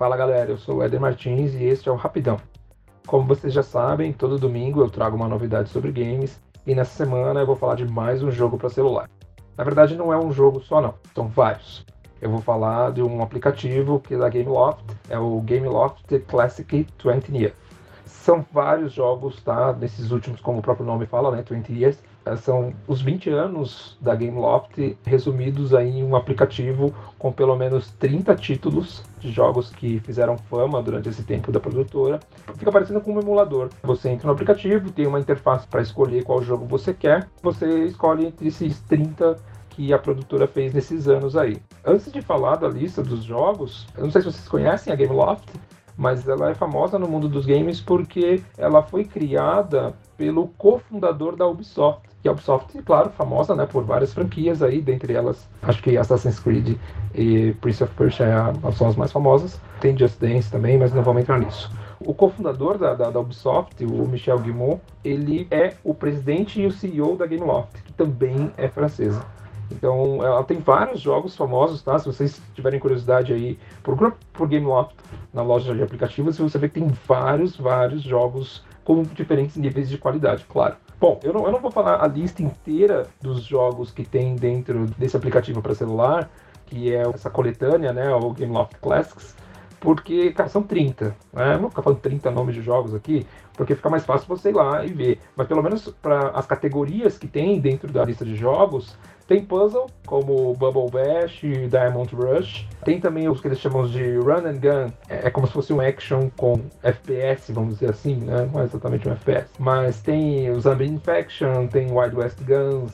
Fala galera, eu sou o Eder Martins e este é o Rapidão. Como vocês já sabem, todo domingo eu trago uma novidade sobre games e nessa semana eu vou falar de mais um jogo para celular. Na verdade, não é um jogo só, não, são vários. Eu vou falar de um aplicativo que é da Gameloft, é o Gameloft Classic 20 Years. São vários jogos, tá? Nesses últimos, como o próprio nome fala, né? 20 Years são os 20 anos da Gameloft resumidos em um aplicativo com pelo menos 30 títulos de jogos que fizeram fama durante esse tempo da produtora. Fica parecendo com um emulador. Você entra no aplicativo, tem uma interface para escolher qual jogo você quer, você escolhe entre esses 30 que a produtora fez nesses anos aí. Antes de falar da lista dos jogos, eu não sei se vocês conhecem a Gameloft, mas ela é famosa no mundo dos games porque ela foi criada pelo cofundador da Ubisoft. E a Ubisoft, claro, famosa né, por várias franquias aí, dentre elas, acho que Assassin's Creed e Prince of Persia são as mais famosas. Tem Just Dance também, mas não vamos entrar nisso. O cofundador da, da, da, Ubisoft, o Michel Guimont, ele é o presidente e o CEO da Gameloft, que também é francesa. Então, ela tem vários jogos famosos, tá? Se vocês tiverem curiosidade aí, procura por Gameloft na loja de aplicativos e você vê que tem vários, vários jogos com diferentes níveis de qualidade, claro. Bom, eu não, eu não vou falar a lista inteira dos jogos que tem dentro desse aplicativo para celular, que é essa coletânea, né, o Gameloft Classics, porque, cara, são 30. Né? Eu vou ficar falando 30 nomes de jogos aqui, porque fica mais fácil você ir lá e ver. Mas pelo menos para as categorias que tem dentro da lista de jogos, tem puzzle, como Bubble Bash e Diamond Rush. Tem também os que eles chamam de Run and Gun. É, é como se fosse um action com FPS, vamos dizer assim, né? Não é exatamente um FPS. Mas tem o Zombie Infection, tem Wild West Guns,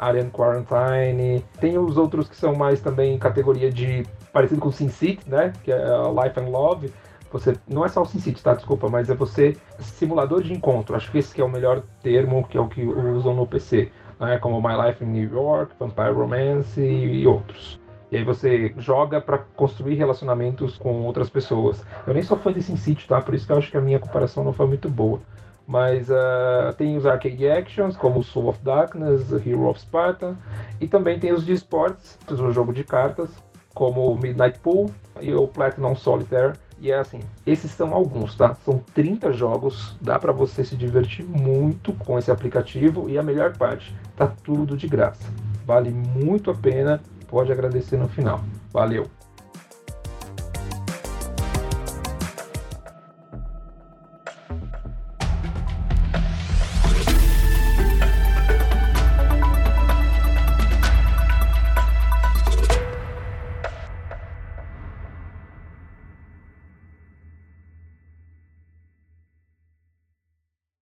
Alien Quarantine. Tem os outros que são mais também categoria de parecido com Sin City, né? Que é Life and Love. Você não é só o Sin City, tá? Desculpa, mas é você simulador de encontro. Acho que esse que é o melhor termo, que é o que usam no PC né, como My Life in New York, Vampire Romance e, outros. E aí você joga para construir relacionamentos com outras pessoas. Eu nem sou fã de SimCity, tá? Por isso que eu acho que a minha comparação não foi muito boa. Mas uh, tem os arcade actions, como Soul of Darkness, Hero of Sparta. E também tem os de esportes, o jogo de cartas, como Midnight Pool e o Platinum Solitaire, e é assim, esses são alguns, tá? São 30 jogos, dá para você se divertir muito com esse aplicativo e a melhor parte, tá tudo de graça. Vale muito a pena, pode agradecer no final. Valeu!